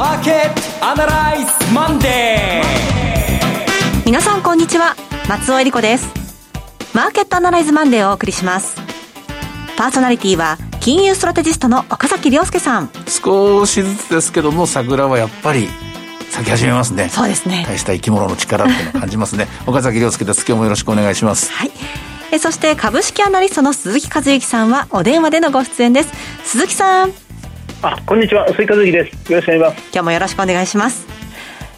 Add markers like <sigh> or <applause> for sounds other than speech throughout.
マーケットアナライズマンデー皆さんこんにちは。松尾英里子です。マーケットアナライズマンデーをお送りします。パーソナリティは金融ストラテジストの岡崎良介さん。少しずつですけども桜はやっぱり咲き始めますね。そうですね。大した生き物の力っていうのを感じますね。<laughs> 岡崎良介です。今日もよろしくお願いします。はい。えそして株式アナリストの鈴木一之さんはお電話でのご出演です。鈴木さんあこんにちは。鈴木和之です。よろしくお願いします。今日もよろしくお願いします。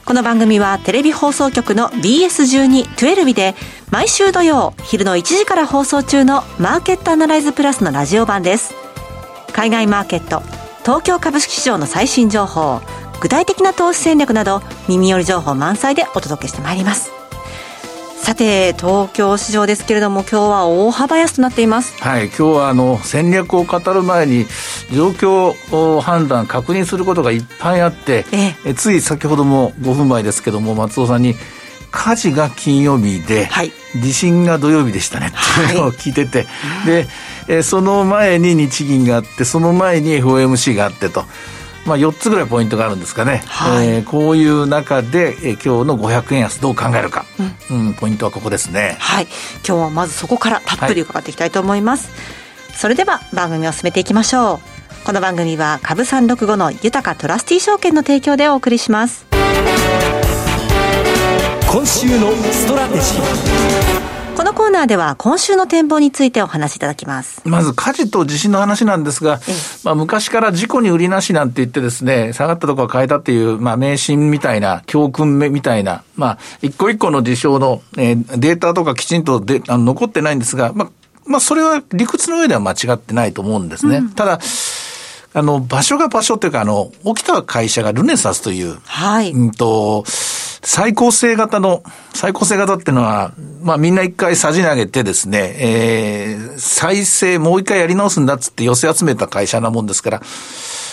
この番組はテレビ放送局の BS12-12 で毎週土曜昼の1時から放送中のマーケットアナライズプラスのラジオ版です。海外マーケット東京株式市場の最新情報具体的な投資戦略など耳寄り情報満載でお届けしてまいります。さて東京市場ですけれども今日は大幅安となっています。はい今日はあの戦略を語る前に状況判断確認することがいっぱいあって、ええ、つい先ほども5分前ですけども松尾さんに火事が金曜日で、はい、地震が土曜日でしたね。ってい。うのを聞いてて、はい、で、えその前に日銀があってその前に FOMC があってと。まあ、4つぐらいポイントがあるんですかね、はい、えー、こういう中で、えー、今日の500円安どう考えるか、うん、うん、ポイントはここですね。はい。今日はまずそこからたっぷり伺っていきたいと思います、はい、それでは番組を進めていきましょう。この番組は株365の豊トラスティ証券の提供でお送りします。今週のストラテジーこのコーナーでは今週の展望についてお話しいただきます。まず火事と地震の話なんですが、まあ昔から事故に売りなしなんて言ってですね、下がったところは買えたっていう、まあ迷信みたいな、教訓みたいな、まあ一個一個の事象の、えー、データとかきちんとであの残ってないんですが、まあ、まあそれは理屈の上では間違ってないと思うんですね。うん、ただ、あの、場所が場所というか、あの、起きた会社がルネサスという、はい。うんと、最高性型の、最高性型っていうのは、まあみんな一回さじ投げてですね、えー、再生もう一回やり直すんだっつって寄せ集めた会社なもんですから、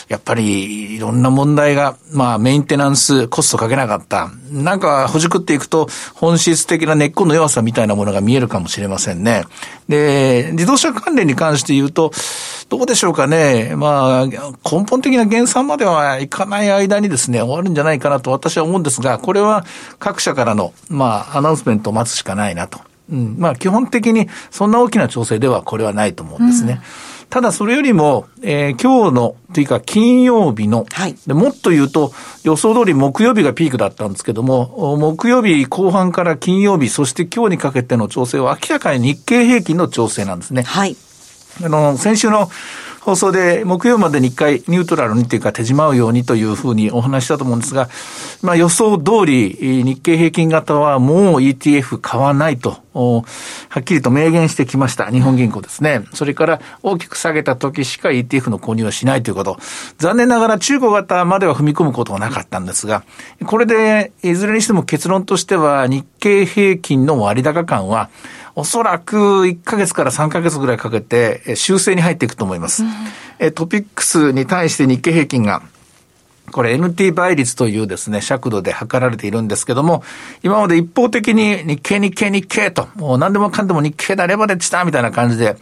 やっぱりいろんな問題が、まあメンテナンスコストかけなかった。なんかほじくっていくと本質的な根っこの弱さみたいなものが見えるかもしれませんね。で、自動車関連に関して言うと、どうでしょうかね。まあ、根本的な減産まではいかない間にですね、終わるんじゃないかなと私は思うんですが、これは各社からの、まあ、アナウンスメントを待つしかないなと。うん、まあ、基本的にそんな大きな調整ではこれはないと思うんですね。うんただそれよりも、えー、今日の、というか金曜日の、はい、でもっと言うと予想通り木曜日がピークだったんですけども、木曜日後半から金曜日、そして今日にかけての調整は明らかに日経平均の調整なんですね。はい。あの、先週の放送で木曜までに一回ニュートラルにというか手締まうようにというふうにお話したと思うんですが、まあ予想通り日経平均型はもう ETF 買わないと、はっきりと明言してきました。日本銀行ですね。それから大きく下げた時しか ETF の購入はしないということ。残念ながら中古型までは踏み込むことはなかったんですが、これでいずれにしても結論としては日経平均の割高感はおそらく1ヶ月から3ヶ月ぐらいかけて修正に入っていくと思います。うん、トピックスに対して日経平均がこれ NT 倍率というですね、尺度で測られているんですけども、今まで一方的に日経日経日経と、もう何でもかんでも日経だレバレッジだみたいな感じで、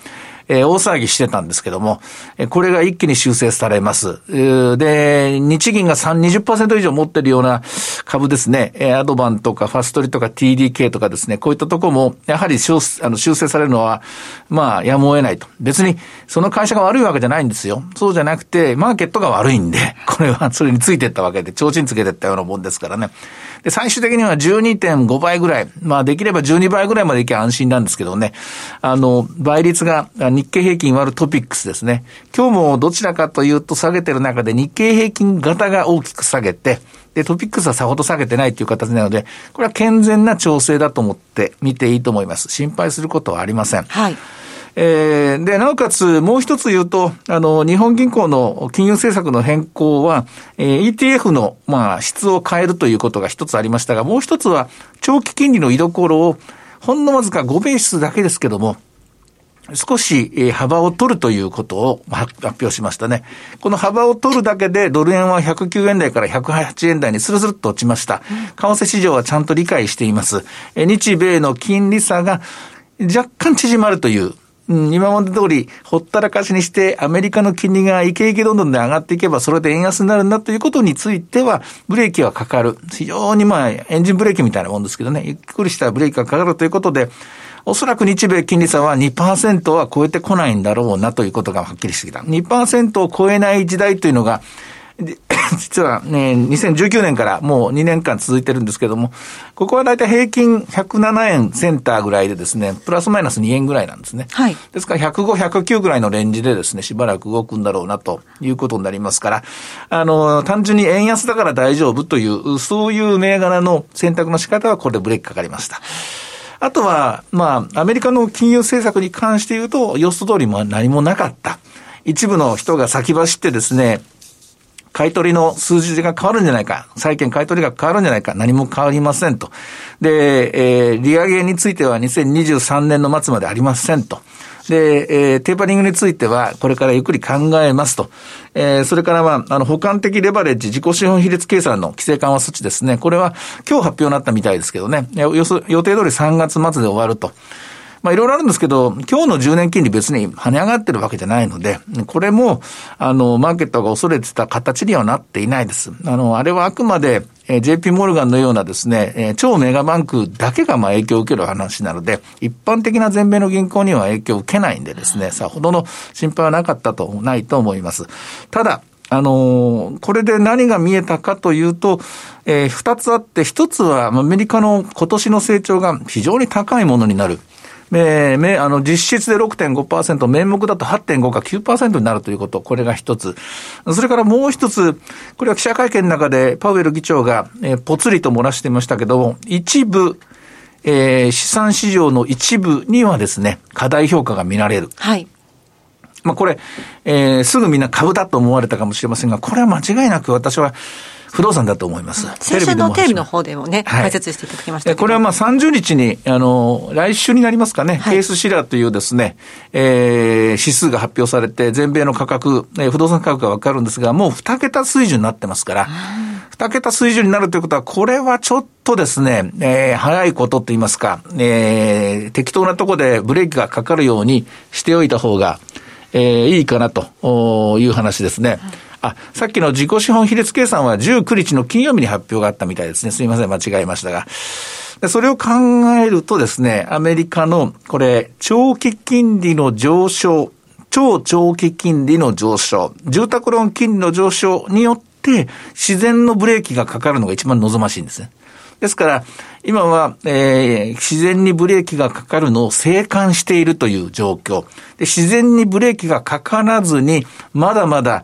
えー、大騒ぎしてたんですけども、えこれが一気に修正されます。で、日銀が3、20%以上持ってるような株ですね、えアドバンとかファストリとか TDK とかですね、こういったとこも、やはり修あの修正されるのは、まあ、やむを得ないと。別に、その会社が悪いわけじゃないんですよ。そうじゃなくて、マーケットが悪いんで、<laughs> これはそれについてったわけで、提灯つけてったようなもんですからね。で、最終的には12.5倍ぐらい、まあできれば12倍ぐらいまでいけば安心なんですけどね。あの、倍率が日経平均割るトピックスですね。今日もどちらかというと下げてる中で日経平均型が大きく下げて、で、トピックスはさほど下げてないという形なので、これは健全な調整だと思って見ていいと思います。心配することはありません。はい。えー、で、なおかつ、もう一つ言うと、あの、日本銀行の金融政策の変更は、えー、ETF の、まあ、質を変えるということが一つありましたが、もう一つは、長期金利の居所を、ほんのわずか5ベースだけですけども、少し幅を取るということを発表しましたね。この幅を取るだけでドル円は109円台から108円台にスルスルっと落ちました。為替市場はちゃんと理解しています。日米の金利差が若干縮まるという、今まで通りほったらかしにしてアメリカの金利がイケイケどんどんで上がっていけばそれで円安になるんだということについてはブレーキはかかる。非常にまあエンジンブレーキみたいなもんですけどね、ゆっくりしたブレーキがかかるということで、おそらく日米金利差は2%は超えてこないんだろうなということがはっきりしてきた。2%を超えない時代というのが、<coughs> 実はね、2019年からもう2年間続いてるんですけども、ここはだいたい平均107円センターぐらいでですね、プラスマイナス2円ぐらいなんですね。はい。ですから105、109ぐらいのレンジでですね、しばらく動くんだろうなということになりますから、あの、単純に円安だから大丈夫という、そういう銘柄の選択の仕方はこれでブレーキかかりました。あとは、まあ、アメリカの金融政策に関して言うと、予想通りも何もなかった。一部の人が先走ってですね、買い取りの数字が変わるんじゃないか、債券買い取りが変わるんじゃないか、何も変わりませんと。で、えー、利上げについては2023年の末までありませんと。で、えー、テーパリングについては、これからゆっくり考えますと。えー、それからはあ、の、補完的レバレッジ、自己資本比率計算の規制緩和措置ですね。これは今日発表になったみたいですけどね。予予定通り3月末で終わると。まあいろいろあるんですけど、今日の10年金利別に跳ね上がってるわけじゃないので、これも、あの、マーケットが恐れてた形にはなっていないです。あの、あれはあくまで、えー、JP モルガンのようなですね、えー、超メガバンクだけがまあ影響を受ける話なので、一般的な全米の銀行には影響を受けないんでですね、さほどの心配はなかったと、ないと思います。ただ、あのー、これで何が見えたかというと、えー、二つあって、一つはアメリカの今年の成長が非常に高いものになる。えー、め、あの、実質で6.5%、名目だと8.5か9%になるということ、これが一つ。それからもう一つ、これは記者会見の中でパウエル議長が、えー、ぽつりと漏らしていましたけども、一部、えー、資産市場の一部にはですね、過大評価が見られる。はい。まあこれ、えー、すぐみんな株だと思われたかもしれませんが、これは間違いなく私は、不動産だと思います。先週のテレビの方でもね、はい、解説していただきましたこれはまあ30日に、あの、来週になりますかね、はい、ケースシラーというですね、えー、指数が発表されて、全米の価格、えー、不動産価格がわかるんですが、もう2桁水準になってますから、2桁水準になるということは、これはちょっとですね、えー、早いことと言いますか、えー、適当なところでブレーキがかかるようにしておいた方が、えー、いいかなという話ですね。はいあ、さっきの自己資本比率計算は19日の金曜日に発表があったみたいですね。すみません、間違えましたが。でそれを考えるとですね、アメリカの、これ、長期金利の上昇、超長期金利の上昇、住宅ローン金利の上昇によって、自然のブレーキがかかるのが一番望ましいんですね。ですから、今は、えー、自然にブレーキがかかるのを静観しているという状況。で自然にブレーキがかからずに、まだまだ、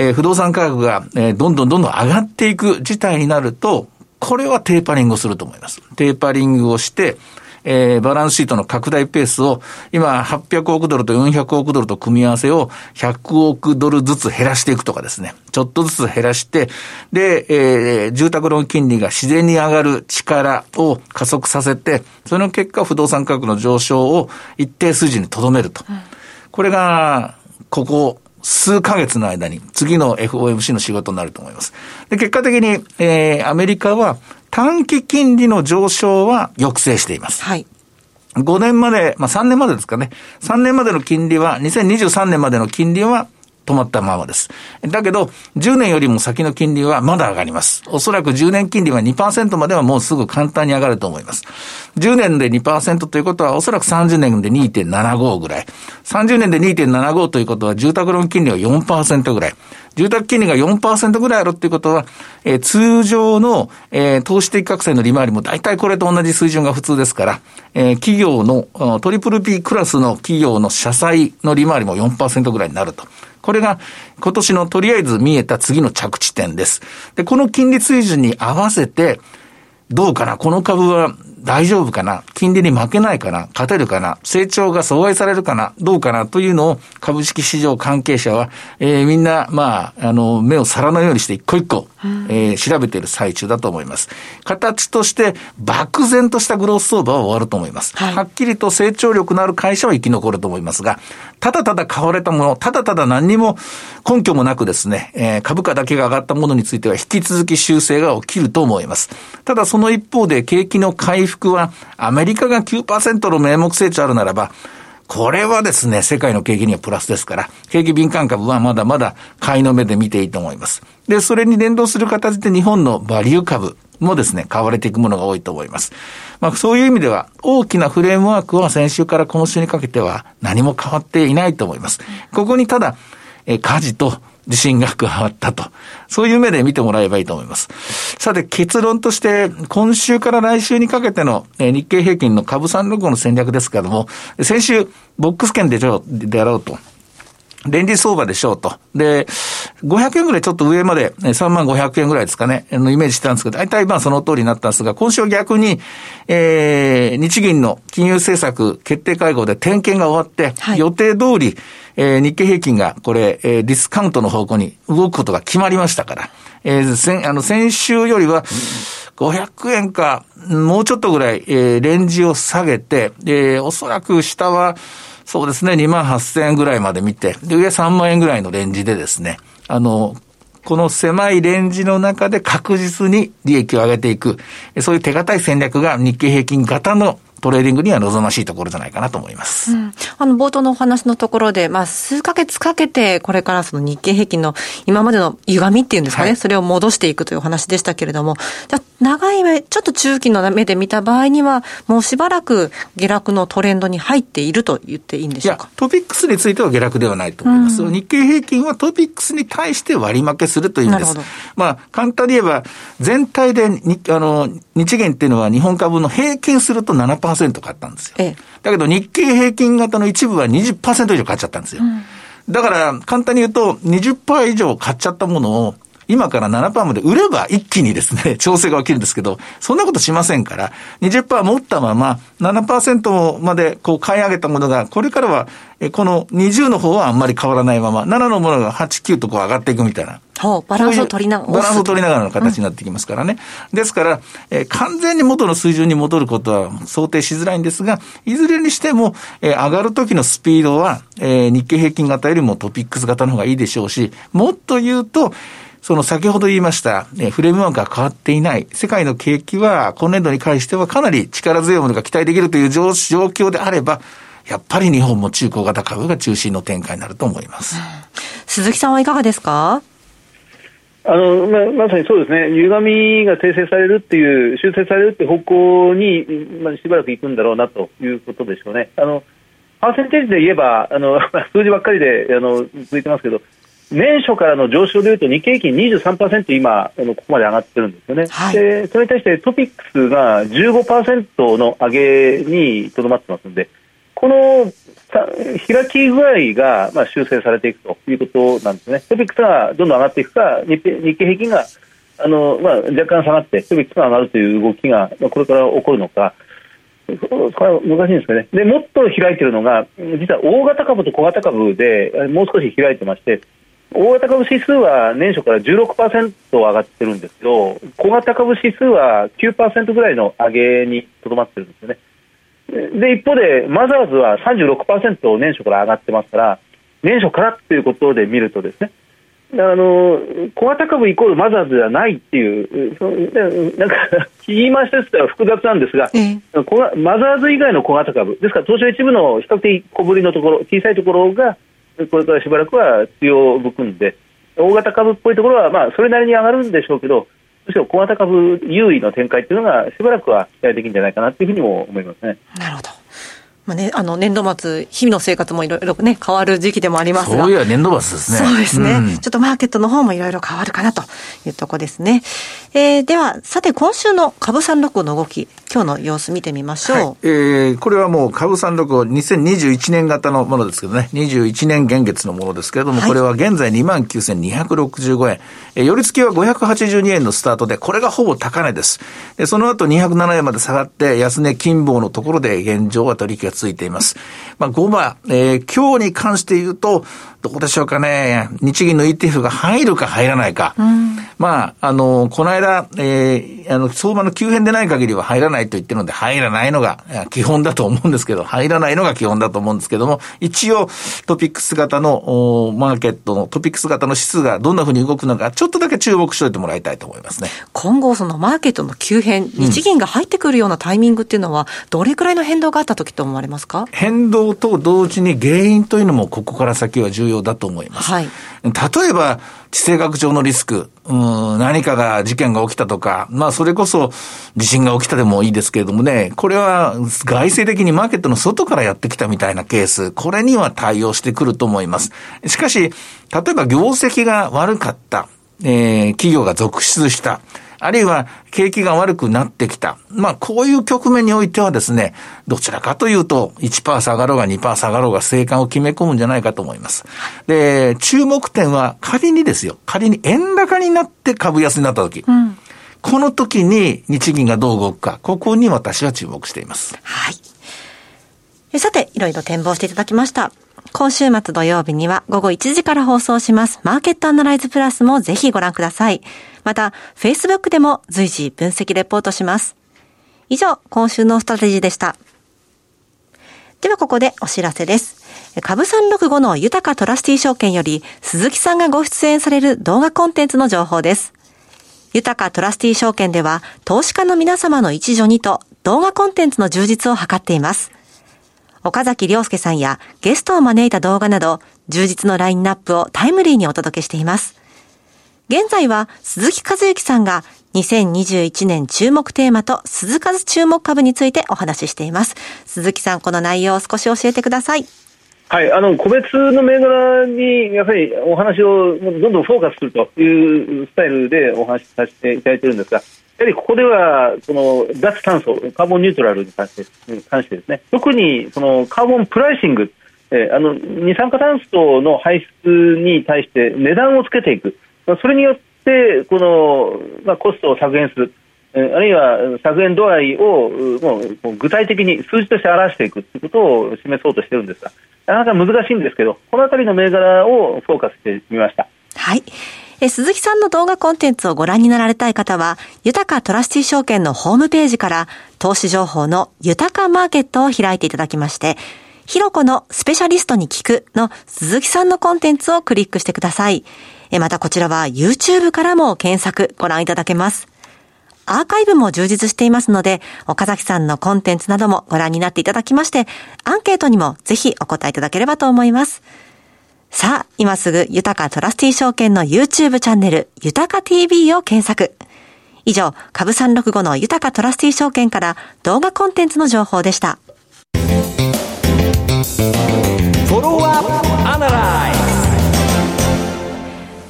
えー、不動産価格が、えー、どんどんどんどん上がっていく事態になると、これはテーパリングをすると思います。テーパリングをして、えー、バランスシートの拡大ペースを、今、800億ドルと400億ドルと組み合わせを100億ドルずつ減らしていくとかですね。ちょっとずつ減らして、で、えー、住宅ローン金利が自然に上がる力を加速させて、その結果、不動産価格の上昇を一定数字に留めると。これが、ここ数ヶ月の間に次の FOMC の仕事になると思います。で、結果的に、えー、アメリカは短期金利の上昇は抑制しています。はい。5年まで、まあ3年までですかね。3年までの金利は、2023年までの金利は止まったままです。だけど、10年よりも先の金利はまだ上がります。おそらく10年金利は2%まではもうすぐ簡単に上がると思います。10年で2%ということはおそらく30年で2.75ぐらい。30年で2.75ということは住宅ローン金利は4%ぐらい。住宅金利が4%ぐらいあるっていうことは、えー、通常の、えー、投資的格差の利回りも大体これと同じ水準が普通ですから、えー、企業の、トリプル P クラスの企業の社債の利回りも4%ぐらいになると。これが今年のとりあえず見えた次の着地点です。で、この金利水準に合わせて、どうかな？この株は大丈夫かな？金利に負けないかな？勝てるかな？成長が阻害されるかな？どうかな？というのを株式市場関係者は、えー、みんな、まあ、あの、目を皿のようにして一個一個、えー、調べている最中だと思います。形として漠然としたグロース相場は終わると思います。はい、はっきりと成長力のある会社は生き残ると思いますが、ただただ買われたもの、ただただ何にも根拠もなくですね、えー、株価だけが上がったものについては引き続き修正が起きると思います。ただその一方で景気の回復はアメリカが9%の名目成長あるならば、これはですね、世界の景気にはプラスですから、景気敏感株はまだまだ買いの目で見ていいと思います。で、それに連動する形で日本のバリュー株もですね、買われていくものが多いと思います。まあ、そういう意味では、大きなフレームワークは先週から今週にかけては何も変わっていないと思います。ここにただ、え、火事と自信が加わったと。そういう目で見てもらえばいいと思います。さて、結論として、今週から来週にかけての日経平均の株三六の戦略ですけれども、先週、ボックス圏でであろうと。レンジ相場でしょうと。で、500円ぐらいちょっと上まで、3万500円ぐらいですかね、のイメージしてたんですけど、大体まあその通りになったんですが、今週は逆に、えー、日銀の金融政策決定会合で点検が終わって、はい、予定通り、えー、日経平均がこれ、えー、ディスカウントの方向に動くことが決まりましたから、えー、先、あの、先週よりは、500円か、もうちょっとぐらい、えー、レンジを下げて、えー、おそらく下は、そうですね、2万8000円ぐらいまで見て、で、上3万円ぐらいのレンジでですね、あの、この狭いレンジの中で確実に利益を上げていく、そういう手堅い戦略が日経平均型のトレーディングには望ましいところじゃないかなと思います。うん、あの、冒頭のお話のところで、まあ、数ヶ月かけて、これからその日経平均の今までの歪みっていうんですかね、はい、それを戻していくというお話でしたけれども、じゃ長い目、ちょっと中期の目で見た場合には、もうしばらく下落のトレンドに入っていると言っていいんでしょうか？トピックスについては下落ではないと思います。うん、日経平均はトピックスに対して割り負けするという意味です。まあ、簡単に言えば、全体でに、あの、日銀っていうのは日本株の平均すると7%買ったんですよ。ええ、だけど日経平均型の一部は20%以上買っちゃったんですよ。うん、だから、簡単に言うと、20%以上買っちゃったものを、今から7%まで売れば一気にですね、<laughs> 調整が起きるんですけど、そんなことしませんから、20%持ったまま7%までこう買い上げたものが、これからは、この20の方はあんまり変わらないまま、7のものが8、9とこう上がっていくみたいな。バランスを取りながら。バランスを取りながらの形になってきますからね。うん、ですから、えー、完全に元の水準に戻ることは想定しづらいんですが、いずれにしても、えー、上がる時のスピードは、えー、日経平均型よりもトピックス型の方がいいでしょうし、もっと言うと、その先ほど言いました、えフレームワークが変わっていない、世界の景気は今年度に関してはかなり力強いものが期待できるという状況であれば、やっぱり日本も中古型株が中心の展開になると思います。鈴木さんはいかがですか？あのままさにそうですね、歪みが訂正されるっていう、修正されるっていう方向に、まあ、しばらく行くんだろうなということでしょうね。あのパーセンテージで言えば、あの <laughs> 数字ばっかりであの続いてますけど、年初からの上昇でいうと日経平均23%今あのここまで上がってるんですよね、はい、でそれに対してトピックスが15%の上げにとどまってますのでこの開き具合が、まあ、修正されていくということなんですね。トピックスがどんどん上がっていくか日経平均があの、まあ、若干下がってトピックスが上がるという動きが、これから起こるのかこれは難しいんですけどね。でもっと開いているのが実は大型株と小型株でもう少し開いてまして大型株指数は年初から16%上がってるんですけど小型株指数は9%ぐらいの上げにとどまってるんですよね。で一方でマザーズは36%年初から上がってますから年初からということで見るとですねあの小型株イコールマザーズではないっていうなんか言い回しとしては複雑なんですが、ええ、マザーズ以外の小型株ですから東証一部の比較的小ぶりのところ小さいところがこれからしばらくは強含んで、大型株っぽいところは、まあ、それなりに上がるんでしょうけど、むしろ小型株優位の展開というのがしばらくは期待できるんじゃないかなというふうにも思いますね。なるほど。まあね、あの年度末、日々の生活もいろいろね、変わる時期でもありますが。そういや年度末ですね。そうですね、うん、ちょっとマーケットの方もいろいろ変わるかなというとこですね。えー、では、さて今週の株三六の動き、今日の様子見てみましょう。はい、えー、これはもう株三六2021年型のものですけどね、21年現月のものですけれども、はい、これは現在29,265円。えー、寄り付きは582円のスタートで、これがほぼ高値です。でその後207円まで下がって、安値金棒のところで現状は取引が続いています。まあ、5番、えー、今日に関して言うと、どうでしょうかね。日銀の ETF が入るか入らないか。うん、まあ、あの、この間、えー、あの、相場の急変でない限りは入らないと言ってるので、入らないのが基本だと思うんですけど、入らないのが基本だと思うんですけども、一応、トピックス型の、マーケットの、トピックス型の指数がどんな風に動くのか、ちょっとだけ注目しておいてもらいたいと思いますね。今後、そのマーケットの急変、日銀が入ってくるようなタイミングっていうのは、どれくらいの変動があった時と思われわれますか？変動と同時に原因というのもここから先は重要だと思います。はい。例えば、地政学上のリスク、うん、何かが事件が起きたとか、まあそれこそ地震が起きたでもいいですけれどもね、これは外政的にマーケットの外からやってきたみたいなケース、これには対応してくると思います。しかし、例えば業績が悪かった、えー、企業が続出した。あるいは景気が悪くなってきた。まあ、こういう局面においてはですね、どちらかというと、1%下がろうが2%下がろうが生還を決め込むんじゃないかと思います。で、注目点は仮にですよ、仮に円高になって株安になった時。うんこの時に日銀がどう動くか、ここに私は注目しています。はい。さて、いろいろ展望していただきました。今週末土曜日には午後1時から放送しますマーケットアナライズプラスもぜひご覧ください。また、Facebook でも随時分析レポートします。以上、今週のストラテジーでした。ではここでお知らせです。株365の豊トラスティ証券より鈴木さんがご出演される動画コンテンツの情報です。豊トラスティ証券では投資家の皆様の一助にと動画コンテンツの充実を図っています。岡崎良介さんやゲストを招いた動画など、充実のラインナップをタイムリーにお届けしています。現在は鈴木和之さんが2021年注目テーマと鈴数注目株についてお話ししています。鈴木さん、この内容を少し教えてください。はい、あの個別の銘柄にやはりお話をどんどんフォーカスするというスタイルでお話しさせていただいているんですが、やはりここではその脱炭素、カーボンニュートラルに関して関してですね、特にそのカーボンプライシング、えー、あの二酸化炭素の排出に対して値段をつけていく、それによってこの、まあ、コストを削減する。えあるいは削減度合いをもう具体的に数字として表していくということを示そうとしているんですが、なかなか難しいんですけど、このあたりの銘柄をフォーカスしてみました。はい。え鈴木さんの動画コンテンツをご覧になられたい方は、豊かトラスティ証券のホームページから、投資情報の豊かマーケットを開いていただきまして、ひろこのスペシャリストに聞くの鈴木さんのコンテンツをクリックしてください。またこちらは YouTube からも検索ご覧いただけます。アーカイブも充実していますので、岡崎さんのコンテンツなどもご覧になっていただきまして、アンケートにもぜひお答えいただければと思います。さあ、今すぐ、豊かトラスティ証券の YouTube チャンネル、豊か TV を検索。以上、株365の豊かトラスティ証券から動画コンテンツの情報でした。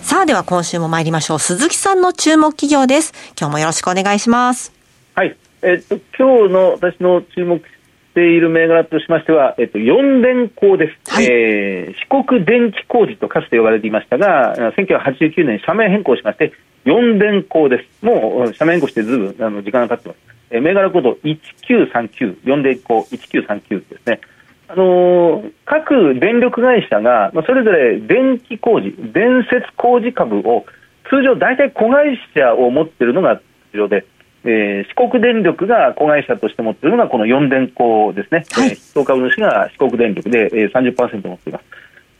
さあ、では今週も参りましょう。鈴木さんの注目企業です。今日もよろしくお願いします。はい。えっと、今日の私の注目ている銘柄としましては、えっと、四電工です、はい、えー、四国電気工事とかつて呼ばれていましたが、1989年、社名変更しまして、四電工です、もう社名変更してずいぶんあの時間が経ってます、えー、銘柄コード1939、四電工1939ですね。あのー、各電力会社が、まあ、それぞれ電気工事、電設工事株を通常、大体子会社を持っているのが通常で、えー、四国電力が子会社として持っているのがこの四電工ですね、はい、えー、株主が四国電力で、えー、30%持っています。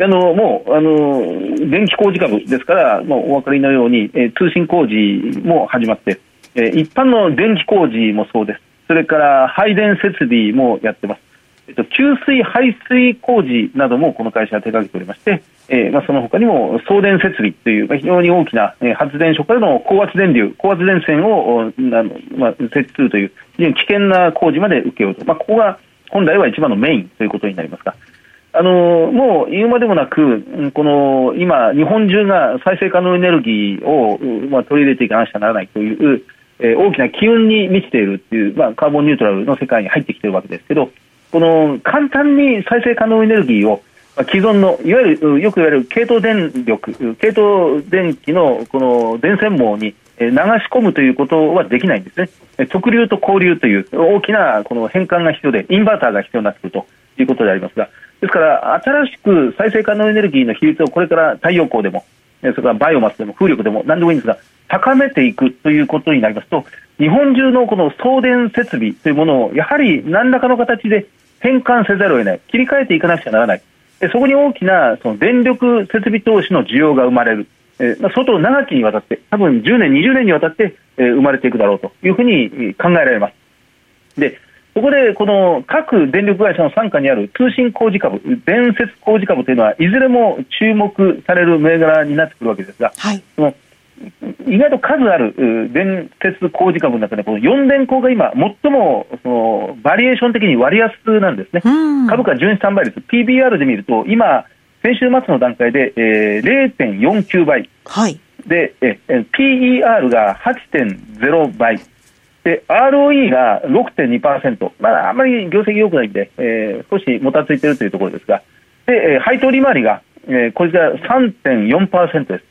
あのもうあの電気工事株ですから、もうお分かりのように、えー、通信工事も始まって、えー、一般の電気工事もそうです、それから配電設備もやってます、給水、排水工事などもこの会社は手掛けておりまして、えーまあ、その他にも送電設備という、まあ、非常に大きな、えー、発電所からの高圧電流、高圧電線をあの、まあ、設置するという非常に危険な工事まで請け負うと、まあ、ここが本来は一番のメインということになりますが。あのもう言うまでもなく、この今、日本中が再生可能エネルギーを、まあ、取り入れていかなくちゃならないという、えー、大きな機運に満ちているという、まあ、カーボンニュートラルの世界に入ってきているわけですけど、この簡単に再生可能エネルギーを既存のいわゆるよく言われる系統電力、系統電気のこの電線網に流し込むということはできないんですね。直流と交流という大きなこの変換が必要で、インバーターが必要になってくるということでありますが、ですから新しく再生可能エネルギーの比率をこれから太陽光でも、それからバイオマスでも風力でも何でもいいんですが、高めていくということになりますと、日本中のこの送電設備というものをやはり何らかの形で変換せざるを得ない、切り替えていかなくちゃならない、そこに大きなその電力設備投資の需要が生まれる、えまあ、相当長きにわたって、多分10年、20年にわたって、え生まれていくだろうというふうに考えられます。でそこでこの各電力会社の傘下にある通信工事株、伝説工事株というのは、いずれも注目される銘柄になってくるわけですが、はい。意外と数あるう電鉄工事株の中で、この4電工が今、最もそのバリエーション的に割安なんですね。うん。株価純資産倍率、PBR で見ると、今、先週末の段階で、えー、0.49倍。はい。で、ええ PER が8.0倍。で、ROE が6.2%。まだあんまり業績良くないんで、えー少しもたついているというところですが。で、えー配当利回りが、えーこれが3.4%です。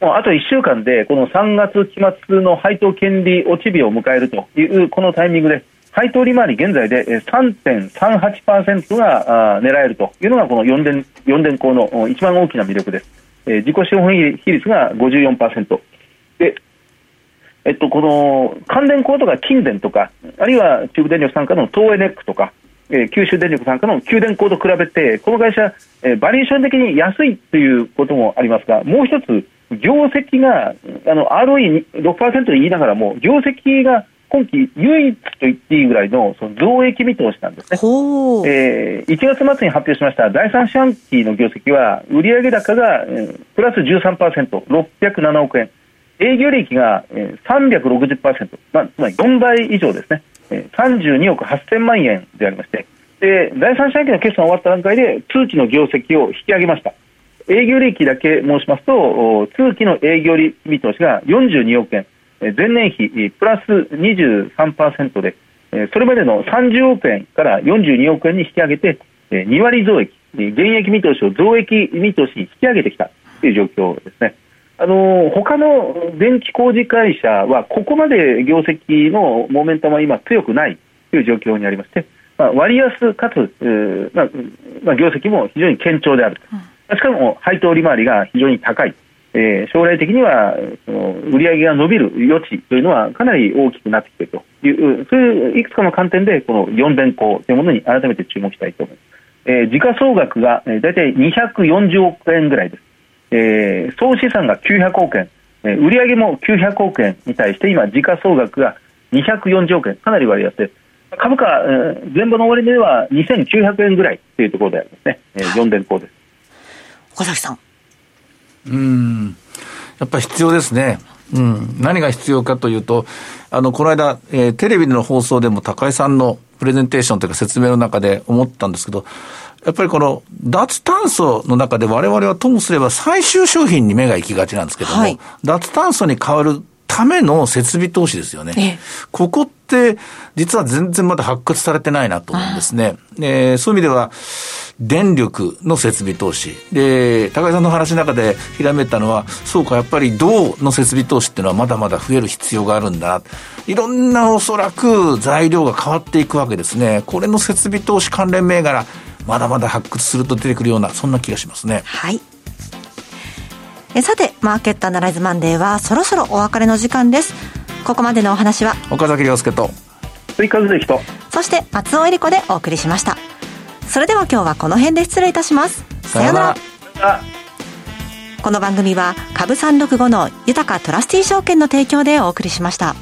もうあと1週間で、この3月期末の配当権利落ち日を迎えるという、このタイミングで、配当利回り現在で3.38%が狙えるというのが、この4電、4電工の一番大きな魅力です。えー自己資本比率が54%。で、えっと、この関電工とか近電とか、あるいは中部電力傘下の東エネックとか、えー九州電力傘下の九電工と比べて、この会社、えーバリエーション的に安いということもありますが、もう一つ、業績が、あの、ROE6% で言いながらも、業績が今期唯一と言っていいぐらいのその増益見通しなんですね。えー1月末に発表しました第3四半期の業績は、売上高が、えープラス13%、607億円、営業利益が、えー360%、まあ、つまり4倍以上ですね、えー32億8000万円でありまして、で第3四半期の決算終わった段階で、通期の業績を引き上げました。営業利益だけ申しますと、通期の営業利見通しが42億円、前年比プラス23%で、それまでの30億円から42億円に引き上げて、2割増益、えー現役見通しを増益見通しに引き上げてきたという状況ですね。あの他の電気工事会社は、ここまで業績のモメンタムは今、強くないという状況にありまして、まあ、割安かつ、えーまあまあ、業績も非常に堅調であると、しかも配当利回りが非常に高い、えー将来的にはその売上が伸びる余地というのはかなり大きくなってきているという、そういういくつかの観点で、この4電工というものに改めて注目したいと思います。えー時価総額が、えー、大体240億円ぐらいです。えー総資産が900億円、えー売上も900億円に対して今、時価総額が240億円、かなり割安で、株価、えー前場の終値では2900円ぐらいというところでありますね、えー、4電工です。岡崎さん。うん。やっぱり必要ですね。うん。何が必要かというと、あの、この間、えーテレビでの放送でも高井さんのプレゼンテーションというか説明の中で思ったんですけど、やっぱりこの脱炭素の中で我々はともすれば最終商品に目が行きがちなんですけども、はい脱炭素に変わるための設備投資ですよね。ええここって、実は全然まだ発掘されてないなと思うんですね。えーそういう意味では、電力の設備投資。で、高井さんの話の中でひらめいたのは、そうか、やっぱり銅の設備投資っていうのはまだまだ増える必要があるんだな。いろんなおそらく材料が変わっていくわけですね。これの設備投資関連銘柄、まだまだ発掘すると出てくるような、そんな気がしますね。はい。えさて、マーケットアナライズマンデーはそろそろお別れの時間です。ここまでのお話は、岡崎亮介と。追加税とそして松尾恵里子でお送りしました。それでは今日はこの辺で失礼いたします。さようなら。あこの番組は株365の豊かトラスティ証券の提供でお送りしました。